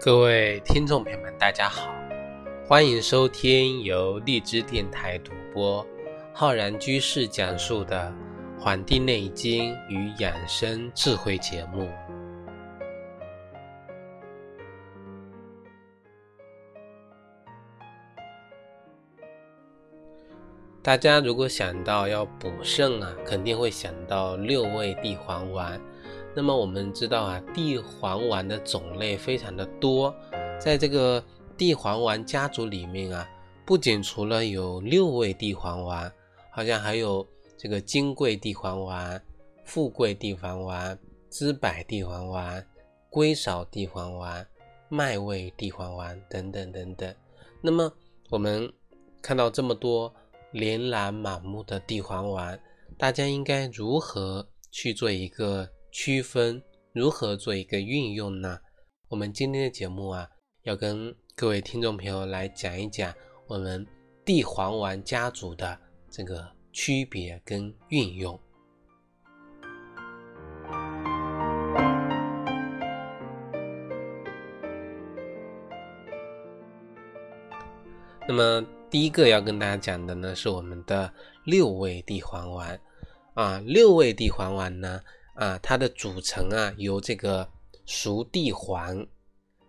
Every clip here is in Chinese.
各位听众朋友们，大家好，欢迎收听由荔枝电台独播、浩然居士讲述的《黄帝内经与养生智慧》节目。大家如果想到要补肾啊，肯定会想到六味地黄丸。那么我们知道啊，地黄丸的种类非常的多，在这个地黄丸家族里面啊，不仅除了有六味地黄丸，好像还有这个金贵地黄丸、富贵地黄丸、知柏地黄丸、归少地黄丸、麦味地黄丸等等等等。那么我们看到这么多琳琅满目的地黄丸，大家应该如何去做一个？区分如何做一个运用呢？我们今天的节目啊，要跟各位听众朋友来讲一讲我们地黄丸家族的这个区别跟运用。那么第一个要跟大家讲的呢，是我们的六味地黄丸啊，六味地黄丸呢。啊，它的组成啊，由这个熟地黄、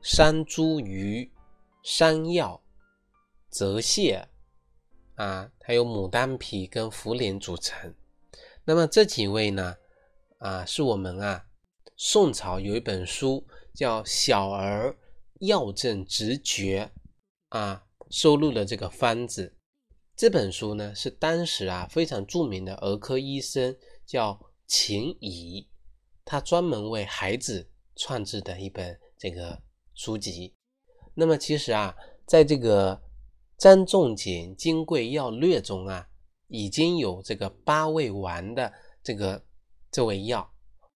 山茱萸、山药、泽泻啊，还有牡丹皮跟茯苓组成。那么这几味呢，啊，是我们啊，宋朝有一本书叫《小儿药证直诀》啊，收录了这个方子。这本书呢，是当时啊非常著名的儿科医生叫。秦乙，他专门为孩子创制的一本这个书籍。那么其实啊，在这个张仲景《金匮要略》中啊，已经有这个八味丸的这个这味药，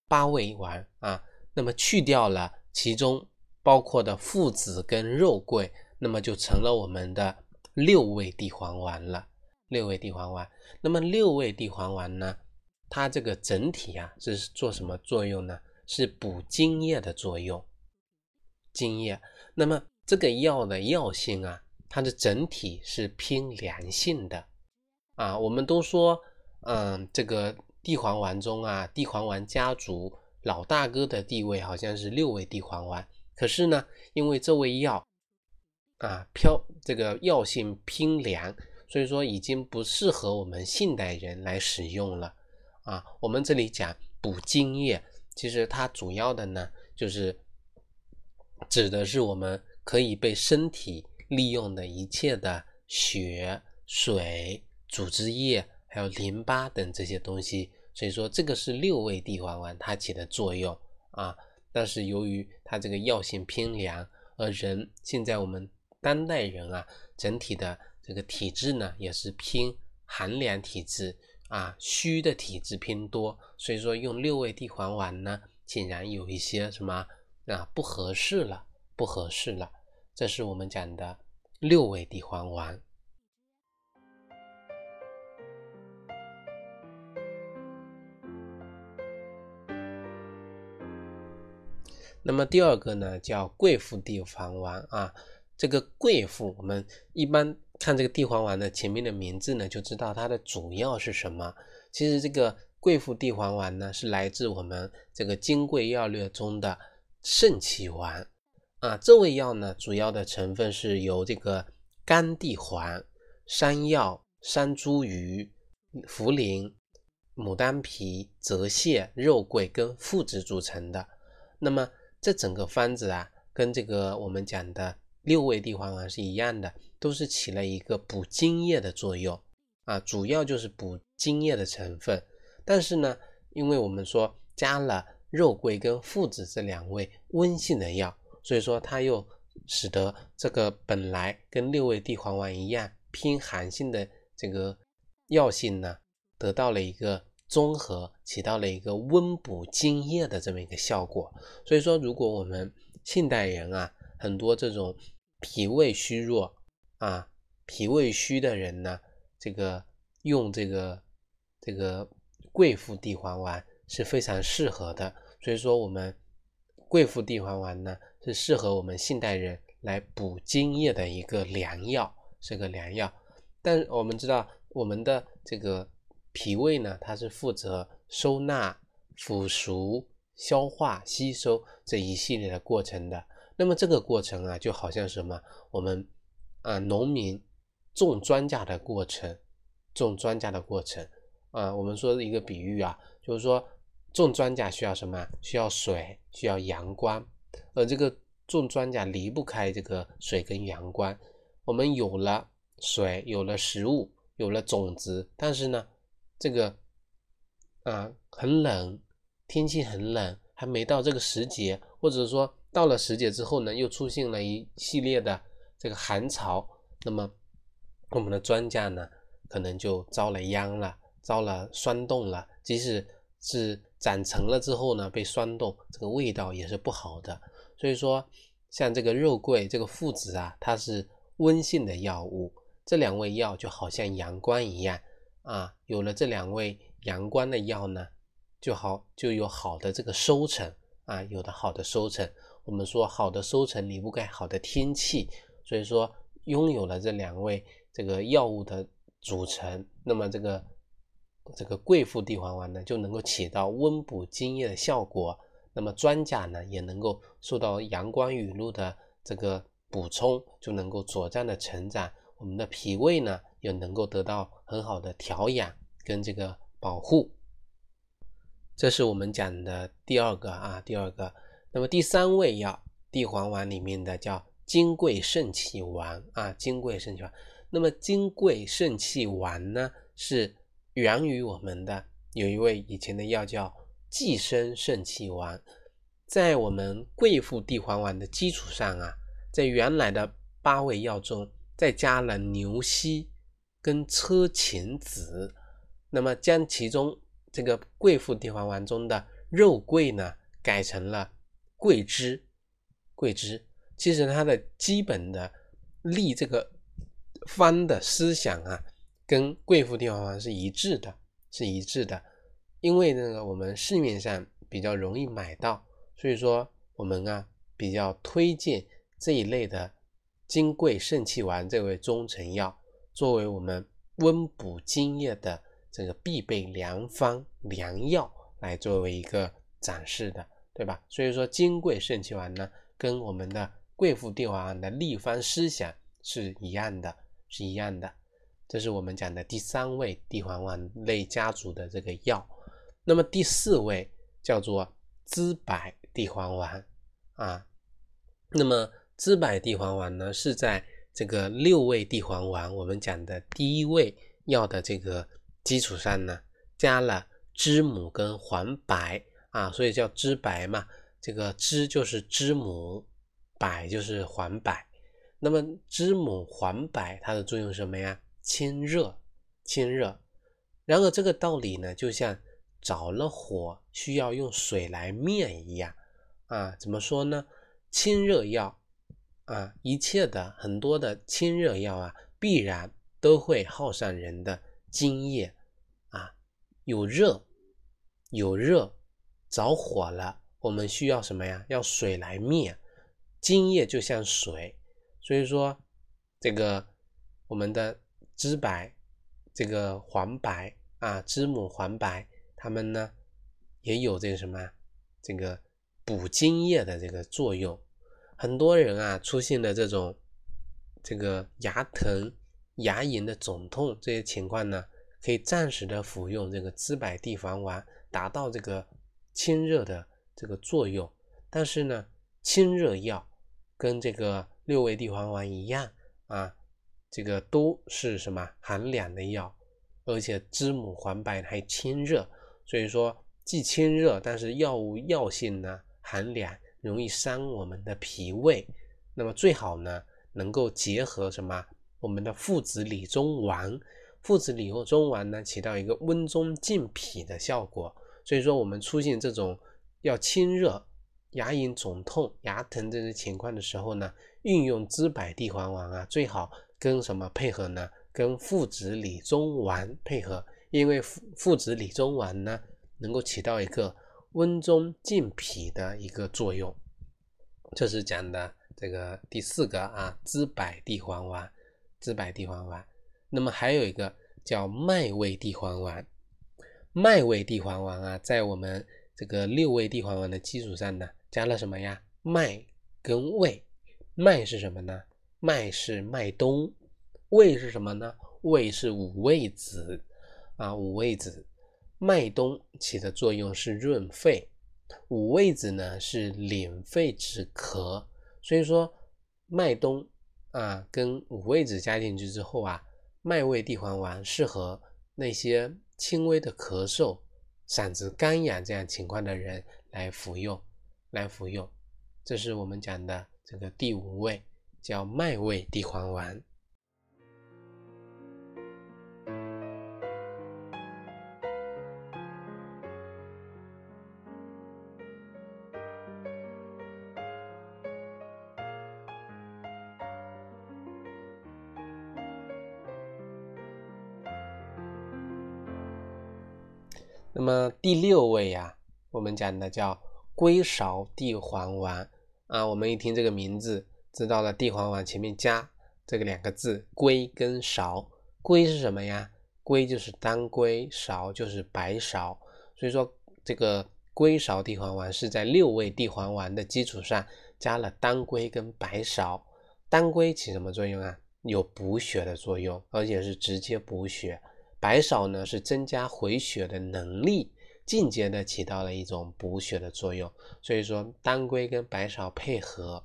八味丸啊，那么去掉了其中包括的附子跟肉桂，那么就成了我们的六味地黄丸了。六味地黄丸，那么六味地黄丸呢？它这个整体啊是做什么作用呢？是补津液的作用。津液，那么这个药的药性啊，它的整体是偏凉性的啊。我们都说，嗯，这个地黄丸中啊，地黄丸家族老大哥的地位好像是六味地黄丸。可是呢，因为这味药啊飘这个药性偏凉，所以说已经不适合我们现代人来使用了。啊，我们这里讲补津液，其实它主要的呢，就是指的是我们可以被身体利用的一切的血、水、组织液，还有淋巴等这些东西。所以说，这个是六味地黄丸它起的作用啊。但是由于它这个药性偏凉，而人现在我们当代人啊，整体的这个体质呢，也是偏寒凉体质。啊，虚的体质偏多，所以说用六味地黄丸呢，显然有一些什么啊不合适了，不合适了。这是我们讲的六味地黄丸。那么第二个呢，叫桂附地黄丸啊，这个桂附我们一般。看这个地黄丸的前面的名字呢，就知道它的主要是什么。其实这个贵附地黄丸呢，是来自我们这个《金匮要略》中的肾气丸啊。这味药呢，主要的成分是由这个甘地黄、山药、山茱萸、茯苓、牡丹皮、泽泻、肉桂跟附子组成的。那么这整个方子啊，跟这个我们讲的六味地黄丸是一样的。都是起了一个补津液的作用啊，主要就是补津液的成分。但是呢，因为我们说加了肉桂跟附子这两味温性的药，所以说它又使得这个本来跟六味地黄丸一样偏寒性的这个药性呢，得到了一个综合，起到了一个温补津液的这么一个效果。所以说，如果我们现代人啊，很多这种脾胃虚弱，啊，脾胃虚的人呢，这个用这个这个桂附地黄丸是非常适合的。所以说，我们桂附地黄丸呢，是适合我们现代人来补津液的一个良药，是个良药。但我们知道，我们的这个脾胃呢，它是负责收纳、腐熟、消化、吸收这一系列的过程的。那么这个过程啊，就好像什么？我们啊，农民种庄稼的过程，种庄稼的过程啊，我们说的一个比喻啊，就是说。种庄稼需要什么？需要水，需要阳光。而这个种庄稼离不开这个水跟阳光。我们有了水，有了食物，有了种子，但是呢，这个啊很冷，天气很冷，还没到这个时节，或者说到了时节之后呢，又出现了一系列的这个寒潮，那么我们的庄稼呢，可能就遭了殃了，遭了霜冻了，即使是。长成了之后呢，被霜冻，这个味道也是不好的。所以说，像这个肉桂、这个附子啊，它是温性的药物。这两味药就好像阳光一样啊，有了这两味阳光的药呢，就好就有好的这个收成啊，有的好的收成。我们说好的收成离不开好的天气，所以说拥有了这两味这个药物的组成，那么这个。这个桂附地黄丸呢，就能够起到温补津液的效果。那么庄稼呢，也能够受到阳光雨露的这个补充，就能够茁壮的成长。我们的脾胃呢，也能够得到很好的调养跟这个保护。这是我们讲的第二个啊，第二个。那么第三味药，地黄丸里面的叫金匮肾气丸啊，金匮肾气丸。那么金匮肾气丸呢，是。源于我们的有一味以前的药叫寄生肾气丸，在我们桂附地黄丸的基础上啊，在原来的八味药中再加了牛膝跟车前子，那么将其中这个桂附地黄丸中的肉桂呢改成了桂枝，桂枝其实它的基本的立这个方的思想啊。跟贵妇地黄丸是一致的，是一致的，因为那个我们市面上比较容易买到，所以说我们啊比较推荐这一类的金匮肾气丸这位中成药，作为我们温补津液的这个必备良方良药来作为一个展示的，对吧？所以说金匮肾气丸呢，跟我们的贵妇地黄丸的立方思想是一样的，是一样的。这是我们讲的第三位地黄丸类家族的这个药，那么第四位叫做知柏地黄丸啊，那么知柏地黄丸呢是在这个六味地黄丸我们讲的第一味药的这个基础上呢，加了知母跟黄柏啊，所以叫知柏嘛，这个知就是知母，柏就是黄柏，那么知母黄柏它的作用是什么呀？清热，清热。然而这个道理呢，就像着了火需要用水来灭一样啊。怎么说呢？清热药啊，一切的很多的清热药啊，必然都会耗上人的津液啊。有热，有热，着火了，我们需要什么呀？要水来灭。津液就像水，所以说这个我们的。知柏，这个黄柏啊，知母黄柏，它们呢也有这个什么，这个补津液的这个作用。很多人啊出现的这种这个牙疼、牙龈的肿痛这些情况呢，可以暂时的服用这个知柏地黄丸，达到这个清热的这个作用。但是呢，清热药跟这个六味地黄丸一样啊。这个都是什么寒凉的药，而且知母黄柏还清热，所以说既清热，但是药物药性呢寒凉，容易伤我们的脾胃。那么最好呢能够结合什么我们的附子理中丸，附子理中丸呢起到一个温中健脾的效果。所以说我们出现这种要清热、牙龈肿痛、牙疼这些情况的时候呢，运用知柏地黄丸啊最好。跟什么配合呢？跟附子理中丸配合，因为附附子理中丸呢，能够起到一个温中健脾的一个作用。这是讲的这个第四个啊，知柏地黄丸，知柏地黄丸。那么还有一个叫麦味地黄丸，麦味地黄丸啊，在我们这个六味地黄丸的基础上呢，加了什么呀？麦跟味。麦是什么呢？麦是麦冬，味是什么呢？味是五味子啊，五味子。麦冬起的作用是润肺，五味子呢是敛肺止咳。所以说，麦冬啊跟五味子加进去之后啊，麦味地黄丸适合那些轻微的咳嗽、嗓子干痒这样情况的人来服用，来服用。这是我们讲的这个第五味，叫麦味地黄丸。那么第六位呀，我们讲的叫龟芍地黄丸啊。我们一听这个名字，知道了地黄丸前面加这个两个字“龟”跟“芍”。龟是什么呀？龟就是当归，芍就是白芍。所以说，这个龟芍地黄丸是在六味地黄丸的基础上加了当归跟白芍。当归起什么作用啊？有补血的作用，而且是直接补血。白芍呢是增加回血的能力，间接的起到了一种补血的作用。所以说，当归跟白芍配合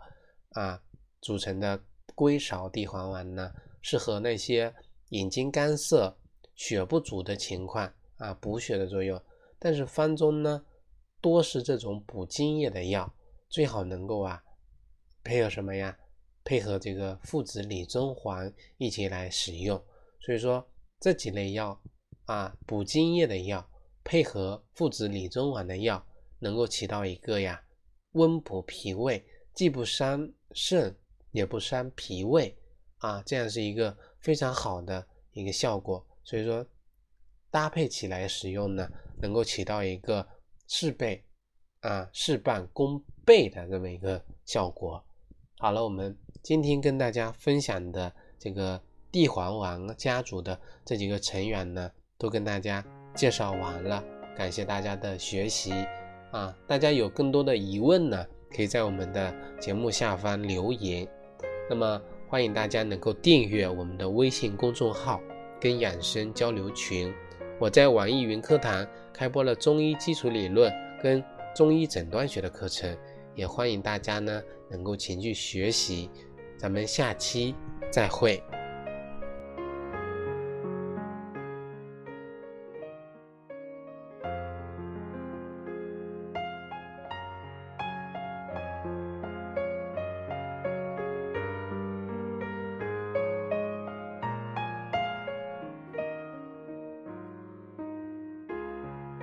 啊组成的归芍地黄丸呢，适合那些眼睛干涩、血不足的情况啊，补血的作用。但是方中呢多是这种补津液的药，最好能够啊配合什么呀？配合这个附子理中黄一起来使用。所以说。这几类药啊，补津液的药，配合附子理中丸的药，能够起到一个呀温补脾胃，既不伤肾，也不伤脾胃啊，这样是一个非常好的一个效果。所以说搭配起来使用呢，能够起到一个事倍啊事半功倍的这么一个效果。好了，我们今天跟大家分享的这个。地黄丸家族的这几个成员呢，都跟大家介绍完了。感谢大家的学习啊！大家有更多的疑问呢，可以在我们的节目下方留言。那么欢迎大家能够订阅我们的微信公众号跟养生交流群。我在网易云课堂开播了中医基础理论跟中医诊断学的课程，也欢迎大家呢能够前去学习。咱们下期再会。